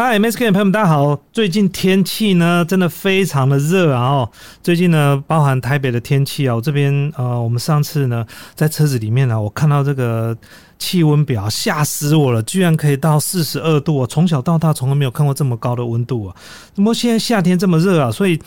嗨，MSK 的朋友们，大家好！最近天气呢，真的非常的热啊！哦，最近呢，包含台北的天气啊，我这边呃，我们上次呢，在车子里面呢，我看到这个气温表，吓死我了，居然可以到四十二度啊！从小到大从来没有看过这么高的温度啊！怎么现在夏天这么热啊？所以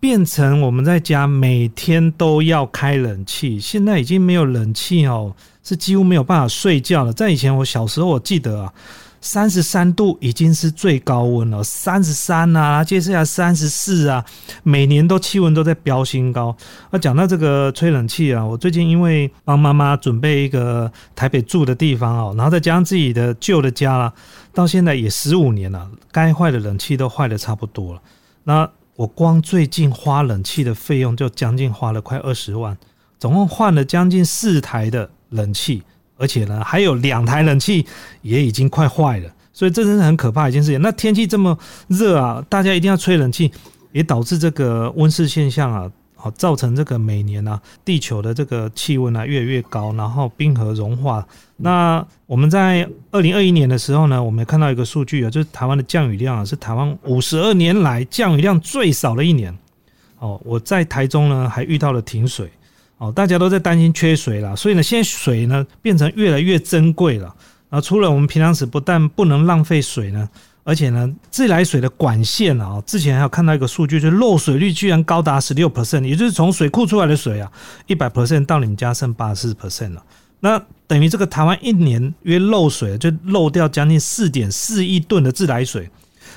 变成我们在家每天都要开冷气，现在已经没有冷气哦，是几乎没有办法睡觉了。在以前我小时候，我记得啊。三十三度已经是最高温了，三十三啊，接下来三十四啊，每年都气温都在飙新高。那讲到这个吹冷气啊，我最近因为帮妈妈准备一个台北住的地方哦，然后再加上自己的旧的家了，到现在也十五年了，该坏的冷气都坏的差不多了。那我光最近花冷气的费用就将近花了快二十万，总共换了将近四台的冷气。而且呢，还有两台冷气也已经快坏了，所以这真是很可怕一件事情。那天气这么热啊，大家一定要吹冷气，也导致这个温室现象啊，好造成这个每年啊，地球的这个气温啊越来越高，然后冰河融化。那我们在二零二一年的时候呢，我们看到一个数据啊，就是台湾的降雨量啊，是台湾五十二年来降雨量最少的一年。哦，我在台中呢，还遇到了停水。哦，大家都在担心缺水了，所以呢，现在水呢变成越来越珍贵了。啊，除了我们平常时不但不能浪费水呢，而且呢，自来水的管线啊，之前还有看到一个数据，就是漏水率居然高达十六 percent，也就是从水库出来的水啊，一百 percent 到你们家剩八十四 percent 了。那等于这个台湾一年约漏水就漏掉将近四点四亿吨的自来水。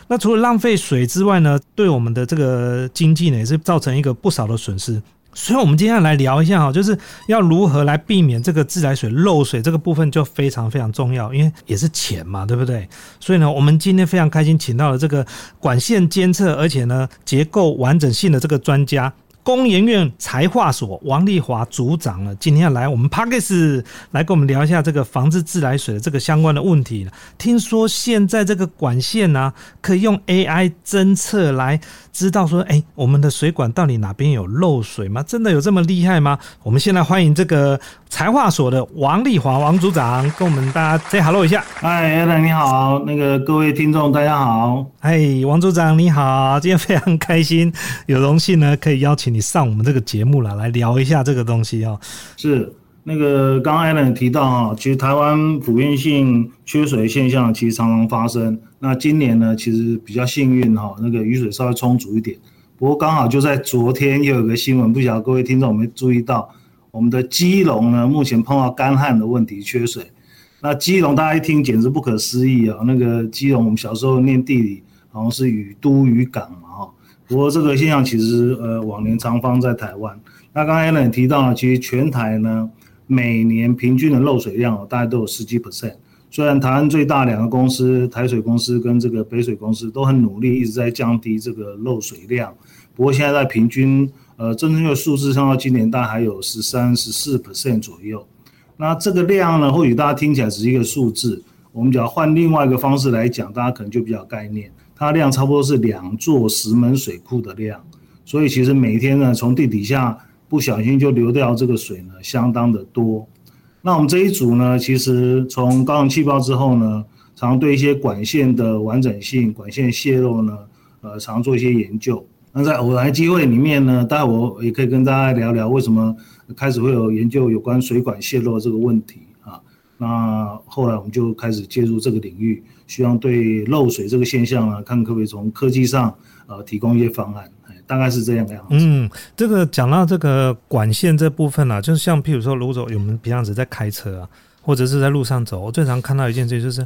那除了浪费水之外呢，对我们的这个经济呢，也是造成一个不少的损失。所以，我们今天来聊一下哈，就是要如何来避免这个自来水漏水这个部分就非常非常重要，因为也是钱嘛，对不对？所以呢，我们今天非常开心，请到了这个管线监测，而且呢结构完整性的这个专家。工研院财化所王丽华组长呢，今天要来我们 p a r k e s 来跟我们聊一下这个防治自来水的这个相关的问题。听说现在这个管线呢，可以用 AI 侦测来知道说，哎，我们的水管到底哪边有漏水吗？真的有这么厉害吗？我们现在欢迎这个财化所的王丽华王组长跟我们大家 say hello 一下。嗨，Alan 你好，那个各位听众大家好。嗨，王组长你好，今天非常开心，有荣幸呢可以邀请。你上我们这个节目了，来聊一下这个东西哦。是那个刚刚 Allen 提到哈，其实台湾普遍性缺水现象其实常常发生。那今年呢，其实比较幸运哈，那个雨水稍微充足一点。不过刚好就在昨天又有个新闻，不晓得各位听众有没有注意到，我们的基隆呢目前碰到干旱的问题，缺水。那基隆大家一听简直不可思议啊！那个基隆我们小时候念地理，好像是雨都雨港。不过这个现象其实呃往年常发在台湾。那刚才 Alan 提到了，其实全台呢每年平均的漏水量大概都有十几 percent。虽然台湾最大两个公司台水公司跟这个北水公司都很努力，一直在降低这个漏水量。不过现在在平均呃真正的数字上到今年大概还有十三十四 percent 左右。那这个量呢，或许大家听起来只是一个数字，我们只要换另外一个方式来讲，大家可能就比较概念。它量差不多是两座石门水库的量，所以其实每天呢，从地底下不小心就流掉这个水呢，相当的多。那我们这一组呢，其实从高能气爆之后呢，常对一些管线的完整性、管线泄漏呢，呃，常做一些研究。那在偶然机会里面呢，待会我也可以跟大家聊聊为什么开始会有研究有关水管泄漏这个问题。那后来我们就开始介入这个领域。希望对漏水这个现象啊，看可不可以从科技上呃提供一些方案，大概是这样的。嗯，这个讲到这个管线这部分啊，就是像譬如说，如果我们平常时在开车啊，或者是在路上走，我最常看到一件事就是，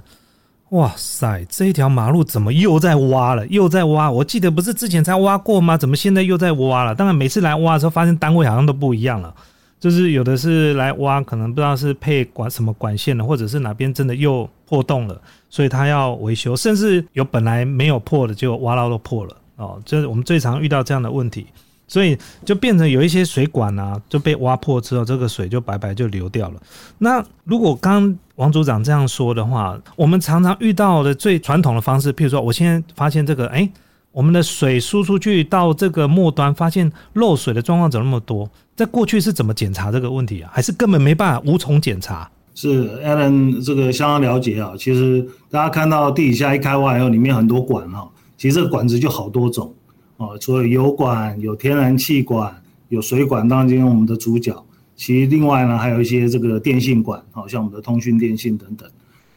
哇塞，这一条马路怎么又在挖了，又在挖？我记得不是之前才挖过吗？怎么现在又在挖了？当然每次来挖的时候，发现单位好像都不一样了。就是有的是来挖，可能不知道是配管什么管线的，或者是哪边真的又破洞了，所以他要维修，甚至有本来没有破的，就挖到都破了哦。就是我们最常遇到这样的问题，所以就变成有一些水管啊就被挖破之后，这个水就白白就流掉了。那如果刚王组长这样说的话，我们常常遇到的最传统的方式，譬如说，我现在发现这个，哎。我们的水输出去到这个末端，发现漏水的状况怎么那么多？在过去是怎么检查这个问题啊？还是根本没办法无从检查？是 Alan 这个相当了解啊。其实大家看到地底下一开挖以后，里面很多管哈，其实这个管子就好多种哦，除了油管、有天然气管、有水管，当然我们的主角。其实另外呢，还有一些这个电信管，好像我们的通讯电信等等。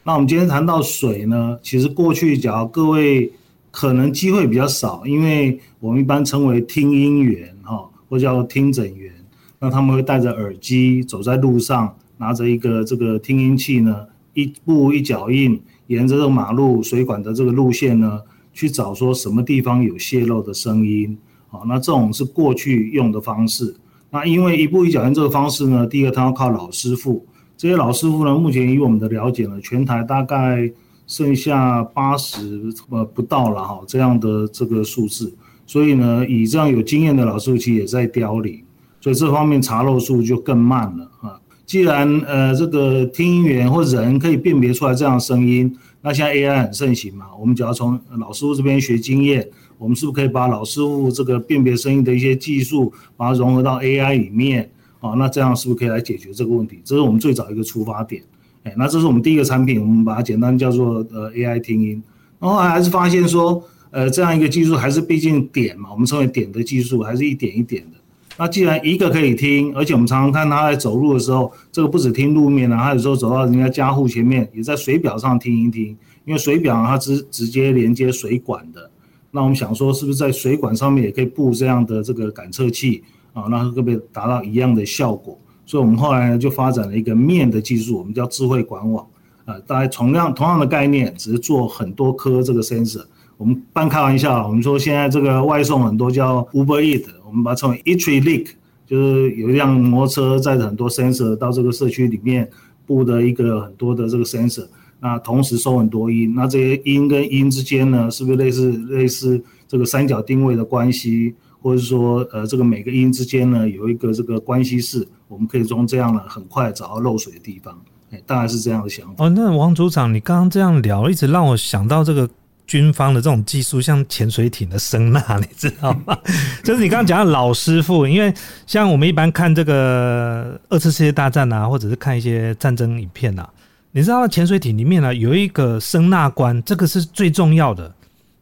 那我们今天谈到水呢，其实过去假如各位可能机会比较少，因为我们一般称为听音员哈，或叫听诊员。那他们会戴着耳机走在路上，拿着一个这个听音器呢，一步一脚印，沿着这个马路水管的这个路线呢，去找说什么地方有泄漏的声音。好，那这种是过去用的方式。那因为一步一脚印这个方式呢，第一个他要靠老师傅，这些老师傅呢，目前以我们的了解呢，全台大概剩下八十呃不到了哈这样的这个数字，所以呢，以这样有经验的老师傅其实也在凋零，所以这方面查漏数就更慢了啊。既然呃这个听音员或人可以辨别出来这样声音，那现在 AI 很盛行嘛，我们只要从老师傅这边学经验。我们是不是可以把老师傅这个辨别声音的一些技术，把它融合到 AI 里面？啊，那这样是不是可以来解决这个问题？这是我们最早一个出发点。那这是我们第一个产品，我们把它简单叫做呃 AI 听音。然后还是发现说，呃，这样一个技术还是毕竟点嘛，我们称为点的技术，还是一点一点的。那既然一个可以听，而且我们常常看他在走路的时候，这个不止听路面啊，他有时候走到人家家户前面，也在水表上听一听，因为水表它直直接连接水管的。那我们想说，是不是在水管上面也可以布这样的这个感测器啊？那会不会达到一样的效果？所以，我们后来呢就发展了一个面的技术，我们叫智慧管网啊。大概同样同样的概念，只是做很多颗这个 sensor。我们半开玩笑，我们说现在这个外送很多叫 Uber Eat，我们把它称为 Eatery Link，就是有一辆摩托车载着很多 sensor 到这个社区里面布的一个很多的这个 sensor。那同时收很多音，那这些音跟音之间呢，是不是类似类似这个三角定位的关系，或者说呃这个每个音之间呢有一个这个关系式，我们可以从这样呢很快找到漏水的地方，哎，大概是这样的想法。哦，那王组长，你刚刚这样聊，一直让我想到这个军方的这种技术，像潜水艇的声呐，你知道吗？就是你刚刚讲的老师傅，因为像我们一般看这个二次世界大战啊，或者是看一些战争影片啊。你知道潜水艇里面呢有一个声呐官，这个是最重要的。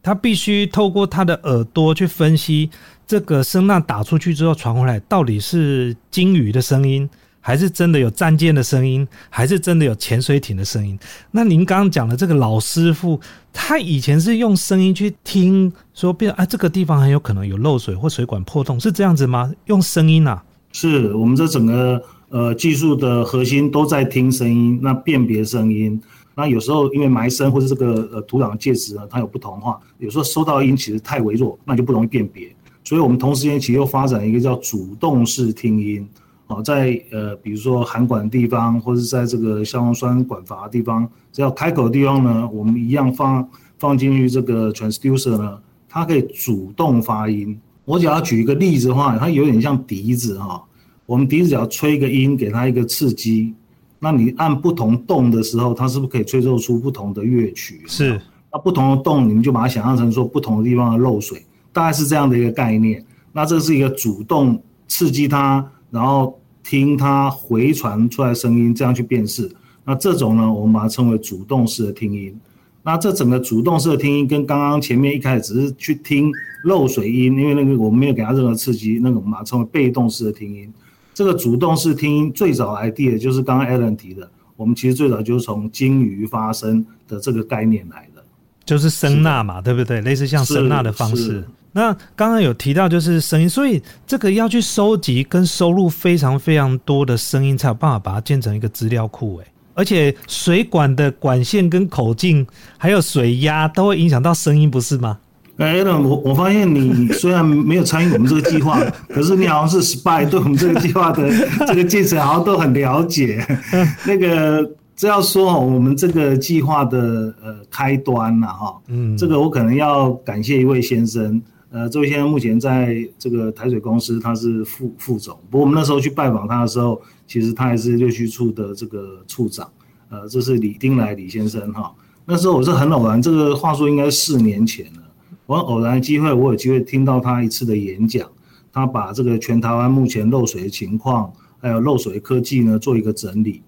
他必须透过他的耳朵去分析这个声呐打出去之后传回来到底是鲸鱼的声音，还是真的有战舰的声音，还是真的有潜水艇的声音。那您刚刚讲的这个老师傅，他以前是用声音去听，说变啊这个地方很有可能有漏水或水管破洞，是这样子吗？用声音啊？是我们这整个。呃，技术的核心都在听声音，那辨别声音，那有时候因为埋声或者这个呃土壤的介质呢，它有不同化，有时候收到音其实太微弱，那就不容易辨别。所以我们同时间其实又发展一个叫主动式听音，啊，在呃比如说含管的地方，或者在这个消防栓管阀的地方，只要开口的地方呢，我们一样放放进去这个 transducer 呢，它可以主动发音。我只要举一个例子的话，它有点像笛子哈。我们笛子只要吹一个音，给它一个刺激，那你按不同洞的时候，它是不是可以吹奏出不同的乐曲？是。那不同的洞，你们就把它想象成说不同的地方的漏水，大概是这样的一个概念。那这是一个主动刺激它，然后听它回传出来声音，这样去辨识。那这种呢，我们把它称为主动式的听音。那这整个主动式的听音跟刚刚前面一开始只是去听漏水音，因为那个我们没有给它任何刺激，那个我们把它称为被动式的听音。这个主动式听音最早 idea 就是刚刚 Alan 提的，我们其实最早就是从鲸鱼发声的这个概念来的，就是声呐嘛，对不对？类似像声呐的方式。那刚刚有提到就是声音，所以这个要去收集跟收录非常非常多的声音，才有办法把它建成一个资料库。哎，而且水管的管线跟口径还有水压都会影响到声音，不是吗？哎，那我我发现你虽然没有参与我们这个计划，可是你好像是 spy，对我们这个计划的这个进程好像都很了解。那个这要说我们这个计划的呃开端了哈，嗯，这个我可能要感谢一位先生，呃，这位先生目前在这个台水公司他是副副总，不过我们那时候去拜访他的时候，其实他还是六区处的这个处长，呃，这是李丁来李先生哈，那时候我是很偶然，这个话说应该四年前了。我偶然机会，我有机会听到他一次的演讲，他把这个全台湾目前漏水的情况，还有漏水科技呢做一个整理。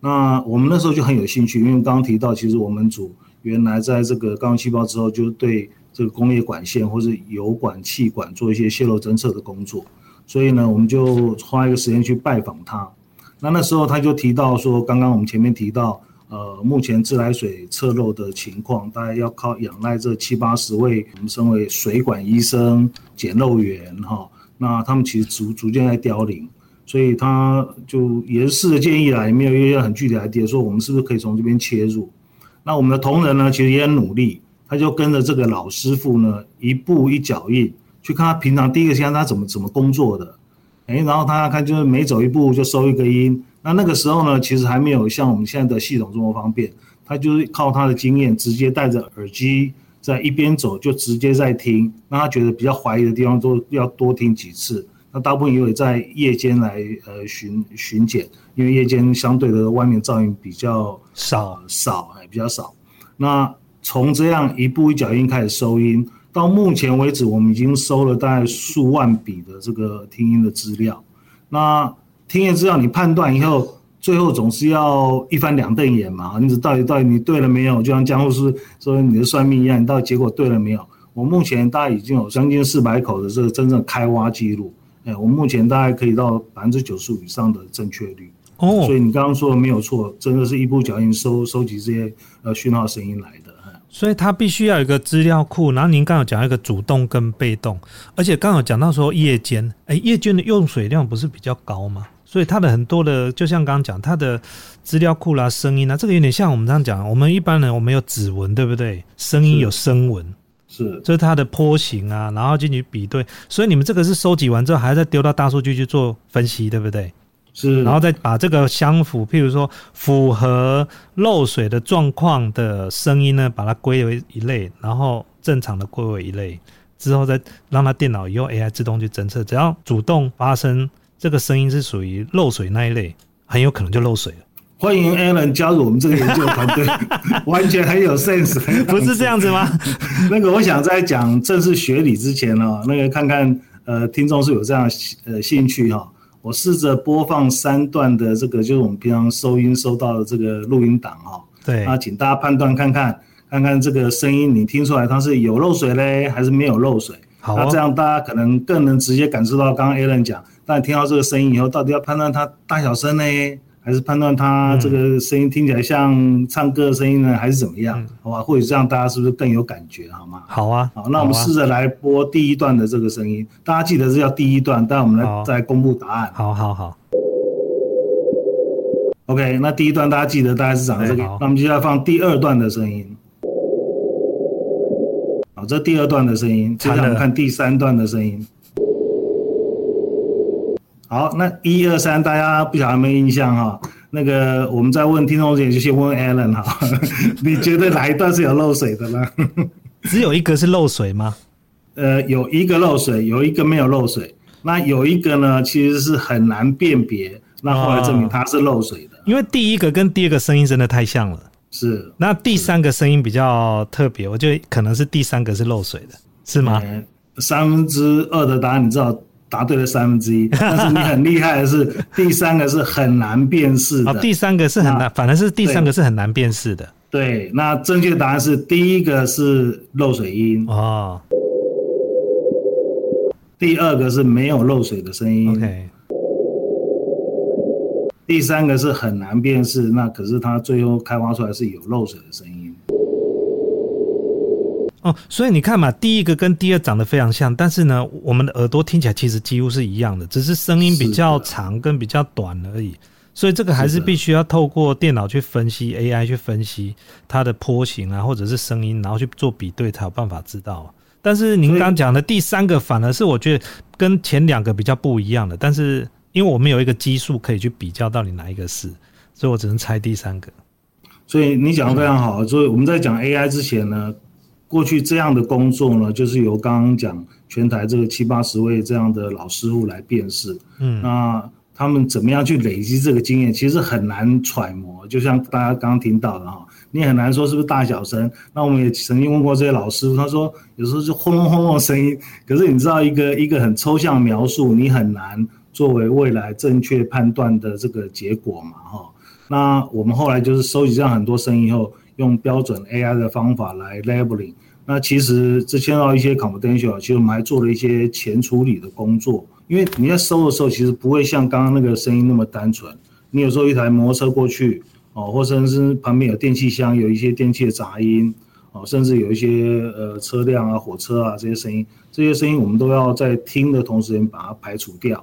那我们那时候就很有兴趣，因为刚刚提到，其实我们组原来在这个钢细胞之后，就对这个工业管线或是油管、气管做一些泄漏侦测的工作，所以呢，我们就花一个时间去拜访他。那那时候他就提到说，刚刚我们前面提到，呃，目前自来水侧漏的情况，大概要靠仰赖这七八十位我们称为水管医生、检漏员哈，那他们其实逐逐渐在凋零。所以他就也是试着建议啦，也没有一个很具体的 idea，说我们是不是可以从这边切入？那我们的同仁呢，其实也很努力，他就跟着这个老师傅呢，一步一脚印，去看他平常第一个先他怎么怎么工作的，哎，然后他看就是每走一步就收一个音。那那个时候呢，其实还没有像我们现在的系统这么方便，他就是靠他的经验，直接戴着耳机在一边走就直接在听，那他觉得比较怀疑的地方都要多听几次。那大部分也会在夜间来呃巡巡检，因为夜间相对的外面噪音比较少少还比较少。那从这样一步一脚印开始收音，到目前为止，我们已经收了大概数万笔的这个听音的资料。那听音资料你判断以后，最后总是要一翻两瞪眼嘛？你到底到底你对了没有？就像江护士说你的算命一样，你到底结果对了没有？我目前大概已经有将近四百口的这个真正开挖记录。哎，我目前大概可以到百分之九十五以上的正确率哦，所以你刚刚说的没有错，真的是一步脚印收收集这些呃讯号声音来的。所以它必须要有一个资料库，然后您刚好讲一个主动跟被动，而且刚好讲到说夜间，哎，夜间的用水量不是比较高吗？所以它的很多的，就像刚刚讲，它的资料库啦、声音啊，这个有点像我们这样讲，我们一般人我们有指纹，对不对？声音有声纹。是，这是它的坡形啊，然后进去比对，所以你们这个是收集完之后，还要再丢到大数据去做分析，对不对？是，然后再把这个相符，譬如说符合漏水的状况的声音呢，把它归为一类，然后正常的归为一类，之后再让它电脑用 AI 自动去侦测，只要主动发生这个声音是属于漏水那一类，很有可能就漏水了。欢迎 Alan 加入我们这个研究团队，完全很有 sense，不是这样子吗？那个我想在讲正式学理之前呢，那个看看呃听众是有这样呃兴趣哈，我试着播放三段的这个就是我们平常收音收到的这个录音档哈，对，那请大家判断看看，看看这个声音你听出来它是有漏水嘞，还是没有漏水？好，那这样大家可能更能直接感受到刚刚 Alan 讲，当你听到这个声音以后，到底要判断它大小声呢？还是判断它这个声音听起来像唱歌的声音呢，还是怎么样？好吧，或者这样大家是不是更有感觉？好吗？好啊，好，那我们试着来播第一段的这个声音，大家记得是要第一段，但我们来再公布答案。好好好。OK，那第一段大家记得大概是长这个，那我们接下来放第二段的声音。好，这第二段的声音，接下来我们看第三段的声音。好，那一二三，大家不晓得有没有印象哈？那个我们在问听众之前，就先问 Alan 哈，你觉得哪一段是有漏水的呢？只有一个是漏水吗？呃，有一个漏水，有一个没有漏水。那有一个呢，其实是很难辨别。那后来证明它是漏水的，因为第一个跟第二个声音真的太像了。是。那第三个声音比较特别，我觉得可能是第三个是漏水的，是吗？三分之二的答案，你知道？答对了三分之一，但是你很厉害的是，第三个是很难辨识的。第三个是很难，反正是第三个是很难辨识的。对，那正确答案是第一个是漏水音哦，第二个是没有漏水的声音。OK，第三个是很难辨识，那可是它最后开发出来是有漏水的声音。哦，所以你看嘛，第一个跟第二长得非常像，但是呢，我们的耳朵听起来其实几乎是一样的，只是声音比较长跟比较短而已。所以这个还是必须要透过电脑去分析，AI 去分析它的波形啊，或者是声音，然后去做比对，才有办法知道。但是您刚讲的第三个，反而是我觉得跟前两个比较不一样的。但是因为我们有一个基数可以去比较到底哪一个是，所以我只能猜第三个。所以你讲的非常好。所以我们在讲 AI 之前呢。过去这样的工作呢，就是由刚刚讲全台这个七八十位这样的老师傅来辨识。嗯，那他们怎么样去累积这个经验，其实很难揣摩。就像大家刚刚听到的哈，你很难说是不是大小声。那我们也曾经问过这些老师傅，他说有时候就轰隆轰隆声音。可是你知道，一个一个很抽象描述，你很难作为未来正确判断的这个结果嘛哈。那我们后来就是收集这样很多声音以后，用标准 AI 的方法来 labeling。那其实这牵到一些 confidential，其实我们还做了一些前处理的工作。因为你在收的时候，其实不会像刚刚那个声音那么单纯。你有时候一台摩托车过去，哦，或甚至旁边有电器箱，有一些电器的杂音，哦，甚至有一些呃车辆啊、火车啊这些声音，这些声音我们都要在听的同时把它排除掉。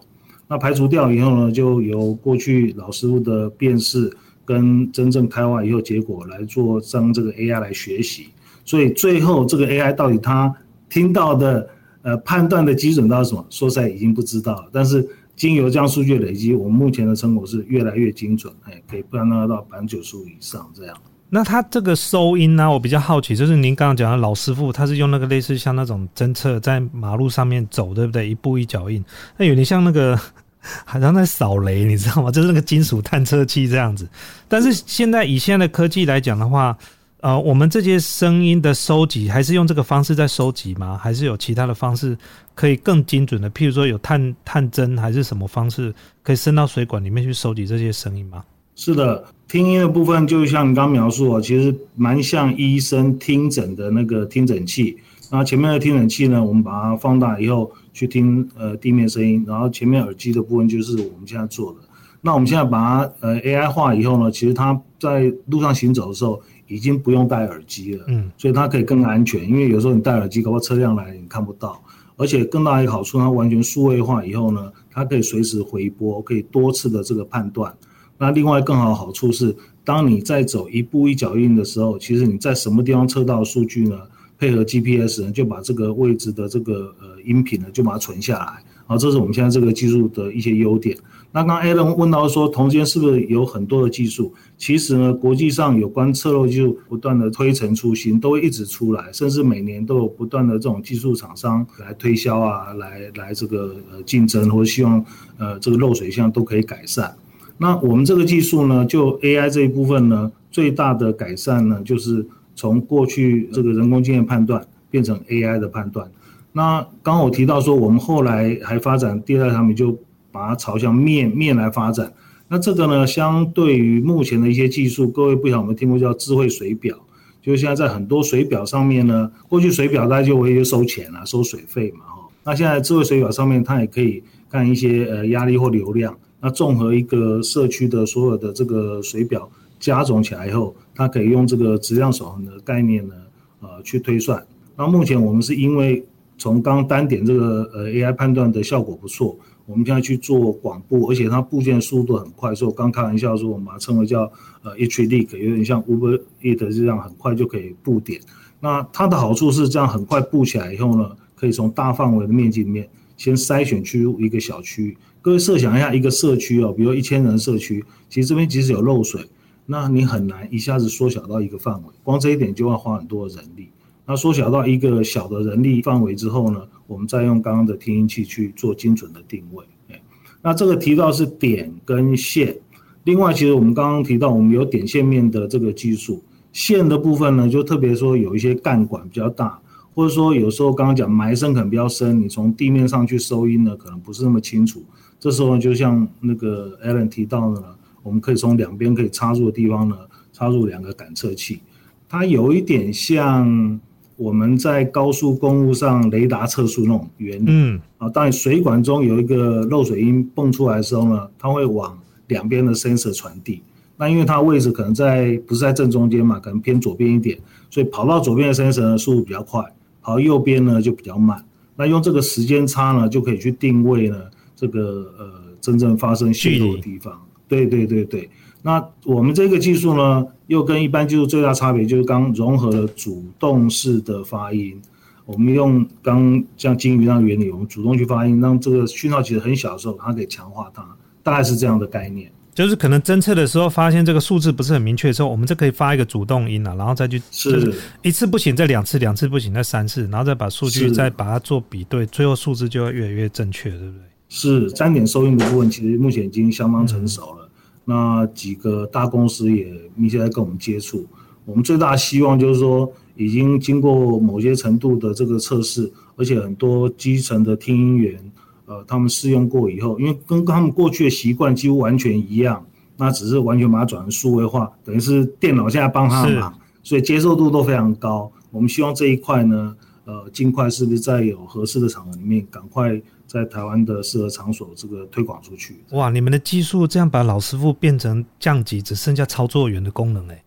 那排除掉以后呢，就由过去老师傅的辨识跟真正开发以后结果来做，让这个 AI 来学习。所以最后这个 AI 到底它听到的呃判断的基准到什么？说实在已经不知道了。但是经由这样数据累积，我们目前的成果是越来越精准，哎，可以判断到百分之九十五以上这样。那它这个收音呢，我比较好奇，就是您刚刚讲的老师傅，他是用那个类似像那种侦测在马路上面走，对不对？一步一脚印，那有点像那个 好像在扫雷，你知道吗？就是那个金属探测器这样子。但是现在以现在的科技来讲的话，呃，我们这些声音的收集还是用这个方式在收集吗？还是有其他的方式可以更精准的？譬如说有探探针，还是什么方式可以伸到水管里面去收集这些声音吗？是的，听音的部分就像你刚描述啊，其实蛮像医生听诊的那个听诊器。那前面的听诊器呢，我们把它放大以后去听呃地面声音，然后前面耳机的部分就是我们现在做的。那我们现在把它呃 AI 化以后呢，其实它在路上行走的时候已经不用戴耳机了，嗯，所以它可以更安全。因为有时候你戴耳机，搞不好车辆来你看不到。而且更大一个好处，它完全数位化以后呢，它可以随时回播，可以多次的这个判断。那另外更好的好处是，当你在走一步一脚印的时候，其实你在什么地方测到数据呢？配合 GPS 呢，就把这个位置的这个呃音频呢，就把它存下来。好，这是我们现在这个技术的一些优点。那刚 Alan 问到说，同间是不是有很多的技术？其实呢，国际上有关测漏技术不断的推陈出新，都会一直出来，甚至每年都有不断的这种技术厂商来推销啊，来来这个呃竞争，或者希望呃这个漏水项都可以改善。那我们这个技术呢，就 AI 这一部分呢，最大的改善呢，就是从过去这个人工经验判断变成 AI 的判断。那刚我提到说，我们后来还发展第二代产品，就把它朝向面面来发展。那这个呢，相对于目前的一些技术，各位不晓得有没有听过叫智慧水表？就是现在在很多水表上面呢，过去水表大家就会收钱啊，收水费嘛，哈。那现在智慧水表上面，它也可以看一些呃压力或流量。那综合一个社区的所有的这个水表加总起来以后，它可以用这个质量守恒的概念呢，呃，去推算。那目前我们是因为从刚单点这个呃 AI 判断的效果不错，我们现在去做广布，而且它部件速度很快，所以我刚开玩笑说，我们把它称为叫呃 H Link，有点像 Uber Eat 这样，很快就可以布点。那它的好处是这样，很快布起来以后呢，可以从大范围的面积里面先筛选出一个小区。各位设想一下，一个社区哦，比如一千人社区，其实这边即使有漏水，那你很难一下子缩小到一个范围，光这一点就要花很多的人力。那缩小到一个小的人力范围之后呢，我们再用刚刚的听音器去做精准的定位。哎，那这个提到是点跟线，另外其实我们刚刚提到我们有点线面的这个技术，线的部分呢，就特别说有一些干管比较大。或者说，有时候刚刚讲埋声可能比较深，你从地面上去收音呢，可能不是那么清楚。这时候就像那个 Alan 提到的，我们可以从两边可以插入的地方呢，插入两个感测器。它有一点像我们在高速公路上雷达测速那种原理。嗯。啊，当你水管中有一个漏水音蹦出来的时候呢，它会往两边的 sensor 传递。那因为它位置可能在不是在正中间嘛，可能偏左边一点，所以跑到左边的 sensor 呢速度比较快。跑，右边呢就比较慢。那用这个时间差呢，就可以去定位呢这个呃真正发生泄漏的地方。对对对对。那我们这个技术呢，又跟一般技术最大差别就是刚融合了主动式的发音。我们用刚像金鱼那个原理，我们主动去发音，让这个讯号其实很小的时候，它可以强化它，大概是这样的概念。就是可能侦测的时候发现这个数字不是很明确的时候，我们就可以发一个主动音啊，然后再去是一次不行，再两次，两次不行，再三次，然后再把数据再把它做比对，最后数字就会越来越正确，对不对？是单点收音的部分，其实目前已经相当成熟了。那几个大公司也密切在跟我们接触。我们最大的希望就是说，已经经过某些程度的这个测试，而且很多基层的听音员。呃，他们试用过以后，因为跟他们过去的习惯几乎完全一样，那只是完全把它转成数位化，等于是电脑现在帮他忙，所以接受度都非常高。我们希望这一块呢，呃，尽快是不是在有合适的场合里面，赶快在台湾的适合场所这个推广出去。哇，你们的技术这样把老师傅变成降级，只剩下操作员的功能 哎。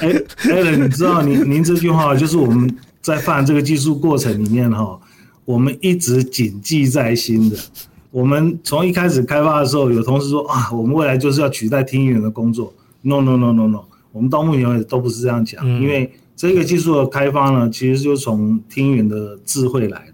哎，Allen，你知道您您这句话就是我们在犯这个技术过程里面哈，我们一直谨记在心的。我们从一开始开发的时候，有同事说啊，我们未来就是要取代听员的工作。No，No，No，No，No，我们到目前为止都不是这样讲，因为这个技术的开发呢，其实就是从听员的智慧来的。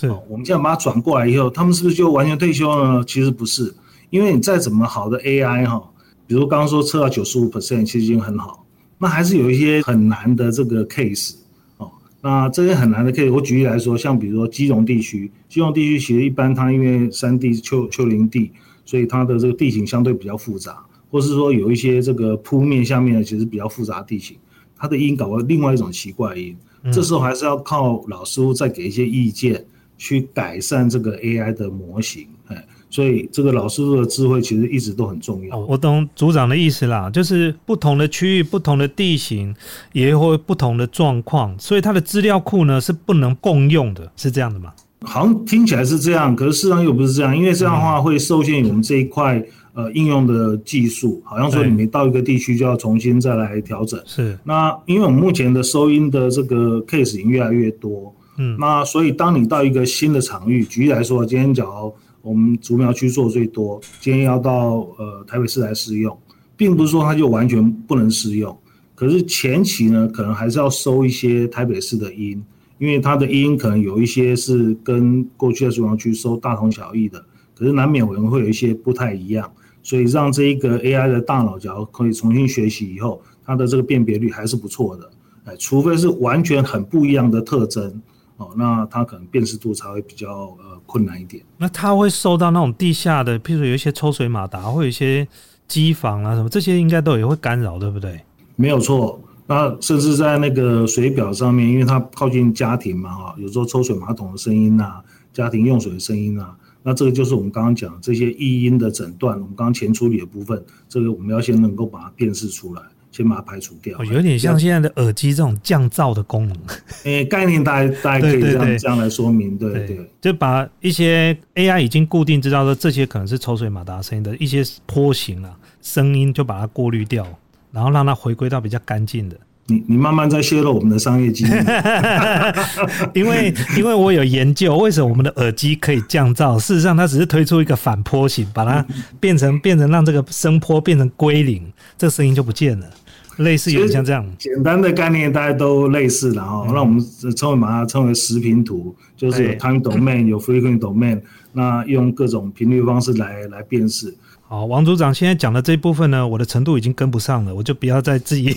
是，我们现在把它转过来以后，他们是不是就完全退休了呢？其实不是，因为你再怎么好的 AI 哈。比如刚刚说测到九十五 percent，其实已经很好。那还是有一些很难的这个 case 哦。那这些很难的 case，我举例来说，像比如说基隆地区，基隆地区其实一般它因为山地丘丘陵地，所以它的这个地形相对比较复杂，或是说有一些这个铺面下面的其实比较复杂地形，它的音搞了另外一种奇怪音。这时候还是要靠老师傅再给一些意见，去改善这个 AI 的模型。哎。所以这个老师傅的智慧其实一直都很重要。我懂组长的意思啦，就是不同的区域、不同的地形，也会不同的状况，所以它的资料库呢是不能共用的，是这样的吗？好像听起来是这样，可是事实上又不是这样，因为这样的话会受限于我们这一块呃应用的技术。好像说你每到一个地区就要重新再来调整。是。那因为我们目前的收音的这个 case 已经越来越多，嗯，那所以当你到一个新的场域，举例来说，今天假如我们竹苗区做最多，今天要到呃台北市来试用，并不是说它就完全不能试用，可是前期呢，可能还是要收一些台北市的音，因为它的音可能有一些是跟过去的竹苗区收大同小异的，可是难免我们会有一些不太一样，所以让这一个 AI 的大脑只要可以重新学习以后，它的这个辨别率还是不错的，哎，除非是完全很不一样的特征。哦，那它可能辨识度才会比较呃困难一点。那它会受到那种地下的，譬如有一些抽水马达，或有一些机房啊什么，这些应该都也会干扰，对不对？没有错。那甚至在那个水表上面，因为它靠近家庭嘛，哈，有时候抽水马桶的声音呐，家庭用水的声音呐，那这个就是我们刚刚讲这些异音的诊断，我们刚刚前处理的部分，这个我们要先能够把它辨识出来。先把它排除掉，有点像现在的耳机这种降噪的功能。诶，概念大家大家可以这样这样来说明，对对，就把一些 AI 已经固定知道说这些可能是抽水马达声音的一些波形啊声音，就把它过滤掉，然后让它回归到比较干净的。你你慢慢在泄露我们的商业机密，因为因为我有研究为什么我们的耳机可以降噪，事实上它只是推出一个反坡形，把它变成变成让这个声波变成归零，这声音就不见了。类似有点像这样，简单的概念大家都类似的哈。那我们称为把它称为时频图，就是有 time domain，有 frequency domain，那用各种频率方式来来辨识。好，王组长现在讲的这部分呢，我的程度已经跟不上了，我就不要再自己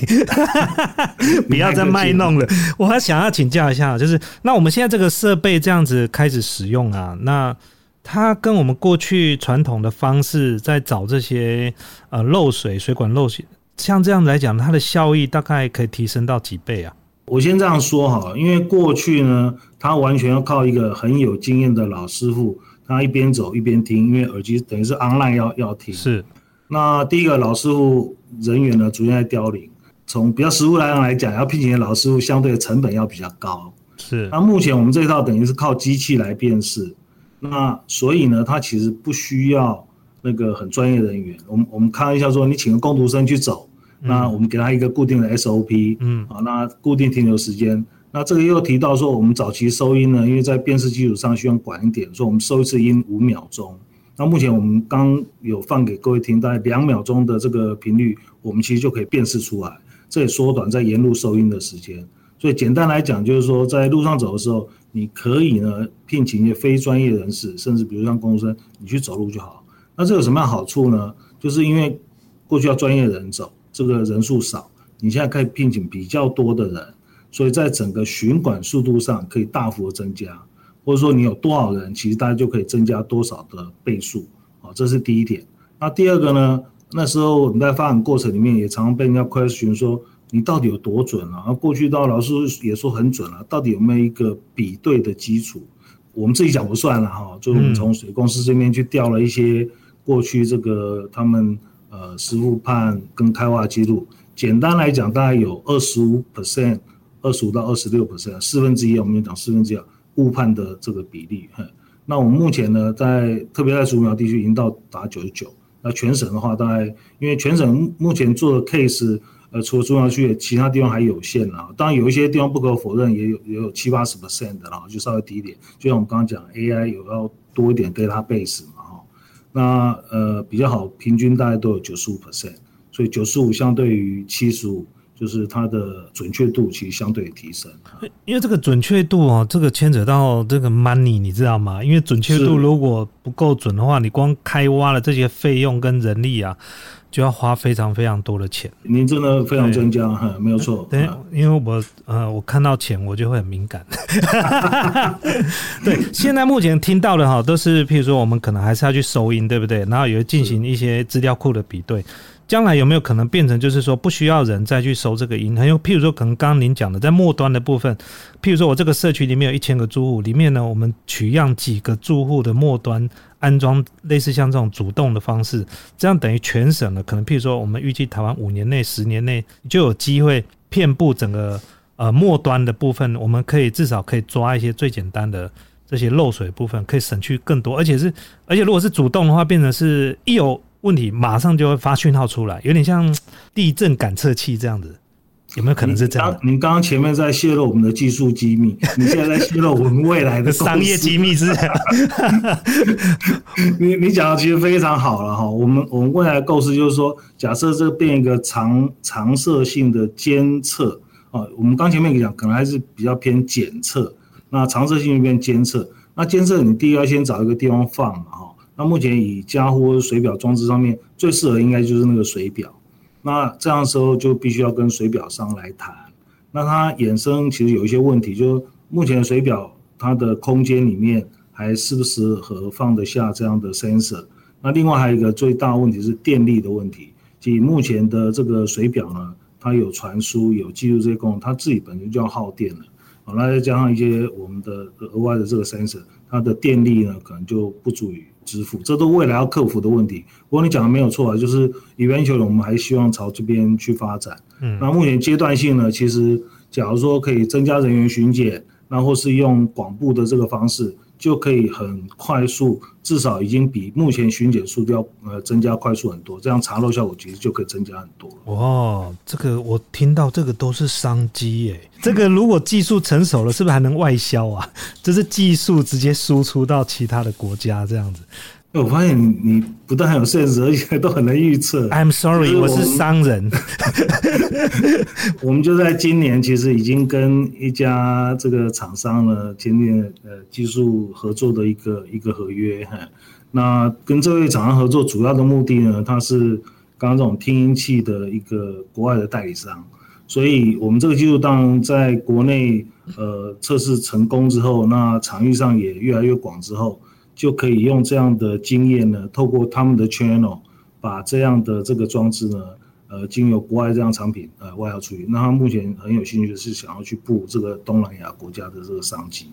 不要再卖弄了。我还想要请教一下，就是那我们现在这个设备这样子开始使用啊，那它跟我们过去传统的方式在找这些呃漏水水管漏水。像这样来讲，它的效益大概可以提升到几倍啊？我先这样说哈，因为过去呢，他完全要靠一个很有经验的老师傅，他一边走一边听，因为耳机等于是 online 要要听。是。那第一个老师傅人员呢，逐渐在凋零。从比较实物来讲来讲，要聘请的老师傅相对的成本要比较高。是。那目前我们这一套等于是靠机器来辨识，那所以呢，它其实不需要那个很专业人员。我们我们开玩笑说，你请个工读生去走。那我们给他一个固定的 SOP，嗯，啊，那固定停留时间，那这个又提到说，我们早期收音呢，因为在辨识基础上需要管一点，说我们收一次音五秒钟。那目前我们刚有放给各位听，大概两秒钟的这个频率，我们其实就可以辨识出来，这也缩短在沿路收音的时间。所以简单来讲，就是说在路上走的时候，你可以呢聘请一些非专业人士，甚至比如像公生，你去走路就好。那这有什么样好处呢？就是因为过去要专业人走。这个人数少，你现在可以聘请比较多的人，所以在整个巡管速度上可以大幅增加，或者说你有多少人，其实大家就可以增加多少的倍数，啊，这是第一点。那第二个呢？那时候我们在发展过程里面也常常被人家 question 说，你到底有多准啊？过去到老师也说很准了，到底有没有一个比对的基础？我们自己讲不算了哈，就我们从水公司这边去调了一些。过去这个他们呃师傅判跟开挖记录，简单来讲大概有二十五 percent，二十五到二十六 percent，四分之一，我们讲四分之一误判的这个比例。那我们目前呢，在特别在竹苗地区已经到达九十九。那全省的话，大概因为全省目前做的 case，呃，除了中央区，其他地方还有限啊。当然有一些地方不可否认，也有也有七八十 percent 的啦，就稍微低一点。就像我们刚刚讲，AI 有要多一点 database 嘛，那呃比较好，平均大概都有九十五 percent，所以九十五相对于七十五。就是它的准确度其实相对提升，因为这个准确度哦，这个牵扯到这个 money，你知道吗？因为准确度如果不够准的话，你光开挖了这些费用跟人力啊，就要花非常非常多的钱。您真的非常增加，哈，没有错。对，因为我呃，我看到钱我就会很敏感。对，现在目前听到的哈，都是譬如说我们可能还是要去收音，对不对？然后也进行一些资料库的比对。将来有没有可能变成就是说不需要人再去收这个银？还有，譬如说，可能刚刚您讲的，在末端的部分，譬如说我这个社区里面有一千个住户，里面呢，我们取样几个住户的末端安装类似像这种主动的方式，这样等于全省的可能，譬如说，我们预计台湾五年内、十年内就有机会遍布整个呃末端的部分，我们可以至少可以抓一些最简单的这些漏水部分，可以省去更多，而且是而且如果是主动的话，变成是一有。问题马上就会发讯号出来，有点像地震感测器这样子，有没有可能是这样？您刚刚前面在泄露我们的技术机密，你现在在泄露我们未来的 商业机密是？你你讲的其实非常好了哈，我们我们未来的构思就是说，假设这变一个长长射性的监测啊，我们刚前面讲可能还是比较偏检测，那长射性变监测，那监测你第一要先找一个地方放嘛哈。那目前以家或水表装置上面最适合应该就是那个水表，那这样时候就必须要跟水表商来谈。那它衍生其实有一些问题，就目前水表它的空间里面还适不适合放得下这样的 sensor？那另外还有一个最大问题是电力的问题，即目前的这个水表呢，它有传输、有记录这些功能，它自己本身就要耗电了。好，那再加上一些我们的额外的这个 sensor，它的电力呢可能就不足以。支付，这都未来要克服的问题。不过你讲的没有错啊，就是 eventually 我们还希望朝这边去发展。嗯，那目前阶段性呢，其实假如说可以增加人员巡检，那或是用广布的这个方式。就可以很快速，至少已经比目前巡检速度要呃增加快速很多，这样查漏效果其实就可以增加很多了。哇，这个我听到这个都是商机耶！这个如果技术成熟了，是不是还能外销啊？这是技术直接输出到其他的国家这样子。我发现你不但很有 sense，而且都很能预测。I'm sorry，我是商人。我们就在今年，其实已经跟一家这个厂商呢签订呃技术合作的一个一个合约。哈，那跟这位厂商合作主要的目的呢，它是刚刚这种听音器的一个国外的代理商，所以我们这个技术当在国内呃测试成功之后，那场域上也越来越广之后。就可以用这样的经验呢，透过他们的 channel，把这样的这个装置呢，呃，经由国外这样产品呃外销出去。那他目前很有兴趣的是想要去布这个东南亚国家的这个商机。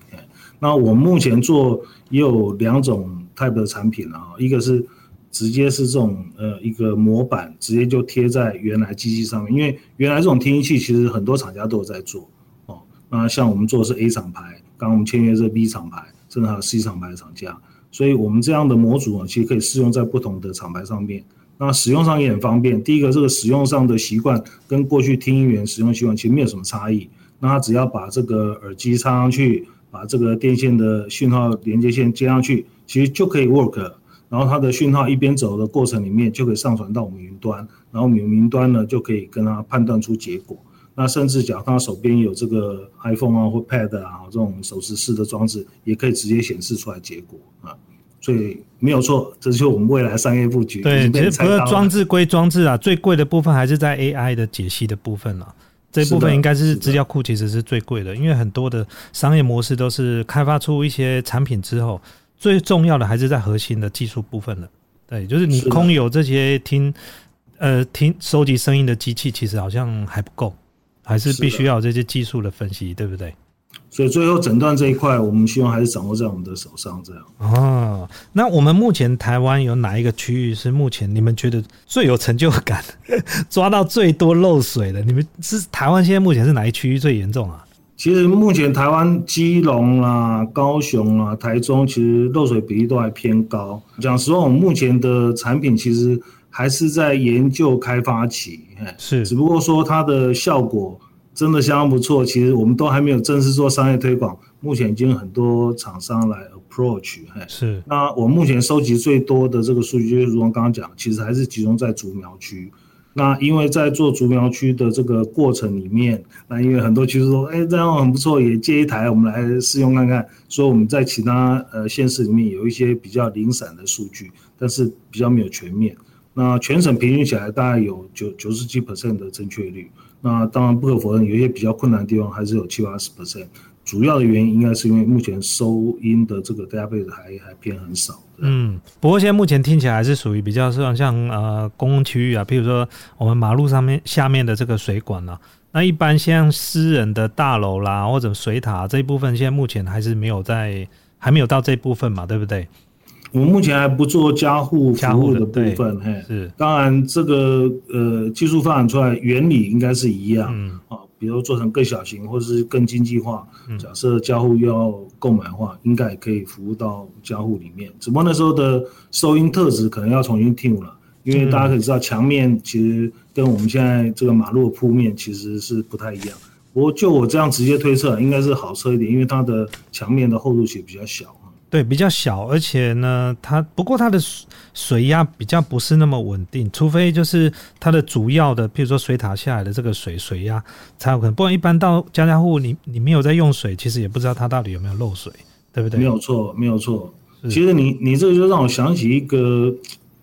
那我目前做也有两种 type 的产品啊，一个是直接是这种呃一个模板，直接就贴在原来机器上面，因为原来这种听音器其实很多厂家都有在做哦。那像我们做的是 A 厂牌，刚刚我们签约是 B 厂牌，甚至还有 C 厂牌的厂家。所以，我们这样的模组啊，其实可以适用在不同的厂牌上面。那使用上也很方便。第一个，这个使用上的习惯跟过去听音源使用习惯其实没有什么差异。那它只要把这个耳机插上去，把这个电线的讯号连接线接上去，其实就可以 work。然后它的讯号一边走的过程里面，就可以上传到我们云端。然后我们云端呢，就可以跟它判断出结果。那甚至假如他手边有这个 iPhone 啊或 Pad 啊这种手持式的装置，也可以直接显示出来结果啊，所以没有错，这就是我们未来商业布局。对，其实不是装置归装置啊，最贵的部分还是在 AI 的解析的部分了。这部分应该是资料库其实是最贵的，因为很多的商业模式都是开发出一些产品之后，最重要的还是在核心的技术部分了。对，就是你空有这些听呃听收集声音的机器，其实好像还不够。还是必须要这些技术的分析，对不对？所以最后诊断这一块，我们希望还是掌握在我们的手上。这样哦，那我们目前台湾有哪一个区域是目前你们觉得最有成就感，抓到最多漏水的？你们是台湾现在目前是哪一区域最严重啊？其实目前台湾基隆啦、高雄啊、台中，其实漏水比例都还偏高。讲实话，我们目前的产品其实还是在研究开发期，是，只不过说它的效果。真的相当不错，其实我们都还没有正式做商业推广，目前已经很多厂商来 approach，是。那我目前收集最多的这个数据，就是如我刚刚讲，其实还是集中在竹苗区。那因为在做竹苗区的这个过程里面，那因为很多其实说，哎，这样很不错，也借一台我们来试用看看。所以我们在其他呃县市里面有一些比较零散的数据，但是比较没有全面。那全省平均起来大概有九九十几 percent 的正确率。那当然不可否认，有一些比较困难的地方还是有七八十 percent。主要的原因应该是因为目前收音的这个 database 还还偏很少。嗯，不过现在目前听起来还是属于比较像像呃公共区域啊，譬如说我们马路上面下面的这个水管啊，那一般像私人的大楼啦或者水塔这一部分，现在目前还是没有在还没有到这部分嘛，对不对？我们目前还不做加护服务的部分，嘿，是。当然，这个呃技术发展出来，原理应该是一样，嗯，啊，比如做成更小型或者是更经济化。假设加护要购买的话，应该也可以服务到加护里面。只不过那时候的收音特质可能要重新听了，因为大家可以知道，墙面其实跟我们现在这个马路的铺面其实是不太一样。不过就我这样直接推测，应该是好车一点，因为它的墙面的厚度其实比较小。对，比较小，而且呢，它不过它的水压比较不是那么稳定，除非就是它的主要的，譬如说水塔下来的这个水水压才有可能。不然一般到家家户，你你没有在用水，其实也不知道它到底有没有漏水，对不对？没有错，没有错。其实你你这个就让我想起一个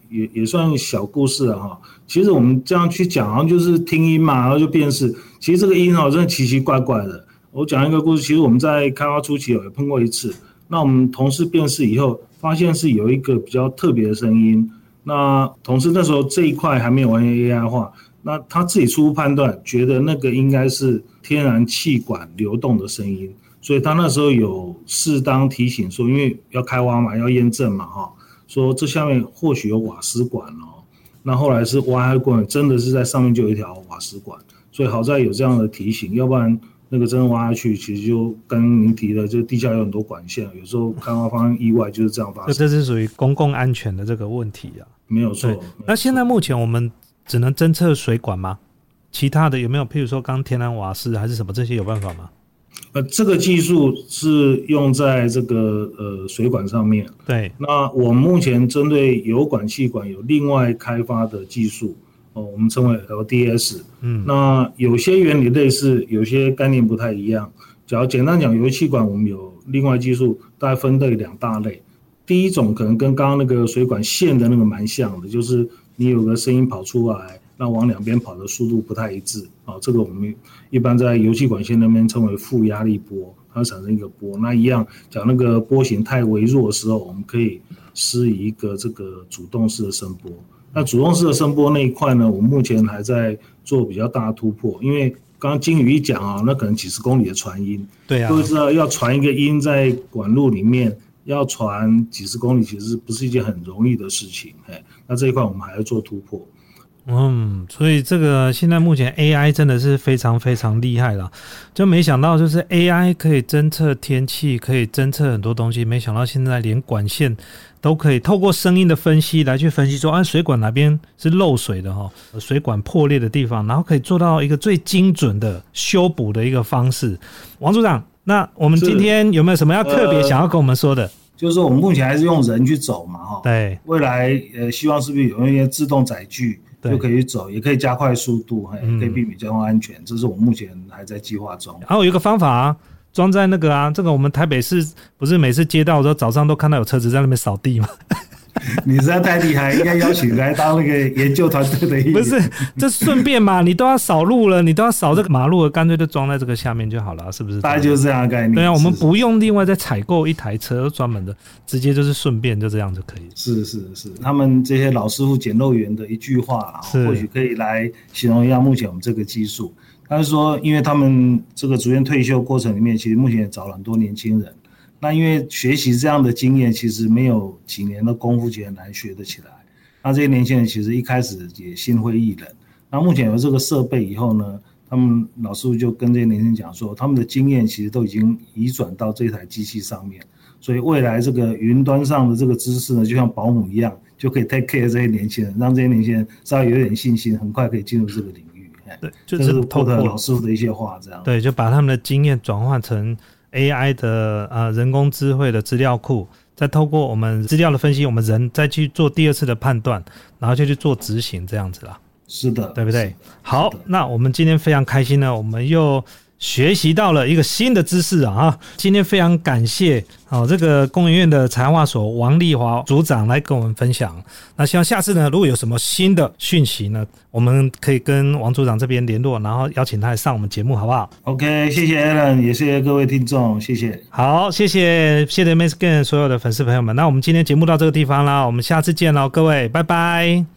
也也算小故事啊哈。其实我们这样去讲，好像就是听音嘛，然后就辨识。其实这个音哦真的奇奇怪怪的。我讲一个故事，其实我们在开发初期有碰过一次。那我们同事辨识以后，发现是有一个比较特别的声音。那同事那时候这一块还没有完全 AI 化，那他自己初步判断，觉得那个应该是天然气管流动的声音，所以他那时候有适当提醒说，因为要开挖嘛，要验证嘛，哈，说这下面或许有瓦斯管哦。那后来是挖开过程，真的是在上面就有一条瓦斯管，所以好在有这样的提醒，要不然。那个真的挖下去，其实就跟您提的，就地下有很多管线，有时候开发方意外就是这样发生。这是属于公共安全的这个问题啊，没有错。那现在目前我们只能侦测水管吗？其他的有没有？譬如说刚天然瓦斯还是什么这些有办法吗？呃，这个技术是用在这个呃水管上面。对。那我们目前针对油管气管有另外开发的技术。哦，我们称为 LDS，嗯，那有些原理类似，有些概念不太一样。只要简单讲，油气管我们有另外技术，大概分类两大类。第一种可能跟刚刚那个水管线的那个蛮像的，就是你有个声音跑出来，那往两边跑的速度不太一致啊。这个我们一般在油气管线那边称为负压力波，它产生一个波。那一样讲那个波形太微弱的时候，我们可以施以一个这个主动式的声波。那主动式的声波那一块呢？我们目前还在做比较大的突破，因为刚刚金宇一讲啊，那可能几十公里的传音，对啊，都知道要传一个音在管路里面，要传几十公里，其实不是一件很容易的事情。哎，那这一块我们还要做突破。嗯，所以这个现在目前 AI 真的是非常非常厉害了，就没想到就是 AI 可以侦测天气，可以侦测很多东西，没想到现在连管线都可以透过声音的分析来去分析说，啊，水管哪边是漏水的哈，水管破裂的地方，然后可以做到一个最精准的修补的一个方式。王组长，那我们今天有没有什么要特别想要跟我们说的？就是我们目前还是用人去走嘛，哈，对，未来呃，希望是不是有一些自动载具？就可以走，也可以加快速度，还可以避免交通安全。这是我目前还在计划中。还、啊有一个方法啊，装在那个啊，这个我们台北市不是每次接到的时候，早上都看到有车子在那边扫地吗？你实在太厉害，应该邀请来当那个研究团队的一员。不是，这顺便嘛，你都要扫路了，你都要扫这个马路了，干脆就装在这个下面就好了，是不是？大概就是这样的概念。对啊，我们不用另外再采购一台车专门的，直接就是顺便就这样就可以。是是是，他们这些老师傅捡漏员的一句话，或许可以来形容一下目前我们这个技术。他是说，因为他们这个逐渐退休过程里面，其实目前也找了很多年轻人。那因为学习这样的经验，其实没有几年的功夫，其实很难学得起来。那这些年轻人其实一开始也心灰意冷。那目前有这个设备以后呢，他们老师傅就跟这些年轻人讲说，他们的经验其实都已经移转到这台机器上面，所以未来这个云端上的这个知识呢，就像保姆一样，就可以 take care 这些年轻人，让这些年轻人稍微有点信心，很快可以进入这个领域。对，就是透过老师傅的一些话，这样对，就把他们的经验转换成 AI 的呃人工智慧的资料库，再透过我们资料的分析，我们人再去做第二次的判断，然后就去做执行这样子啦。是的，对不对？好，那我们今天非常开心呢，我们又学习到了一个新的知识啊！今天非常感谢哦，这个工研院的材化所王丽华组长来跟我们分享。那希望下次呢，如果有什么新的讯息呢，我们可以跟王组长这边联络，然后邀请他来上我们节目，好不好？OK，谢谢 Alan，也谢谢各位听众，谢谢。好，谢谢谢谢 Miss Gan 所有的粉丝朋友们。那我们今天节目到这个地方啦，我们下次见喽，各位，拜拜。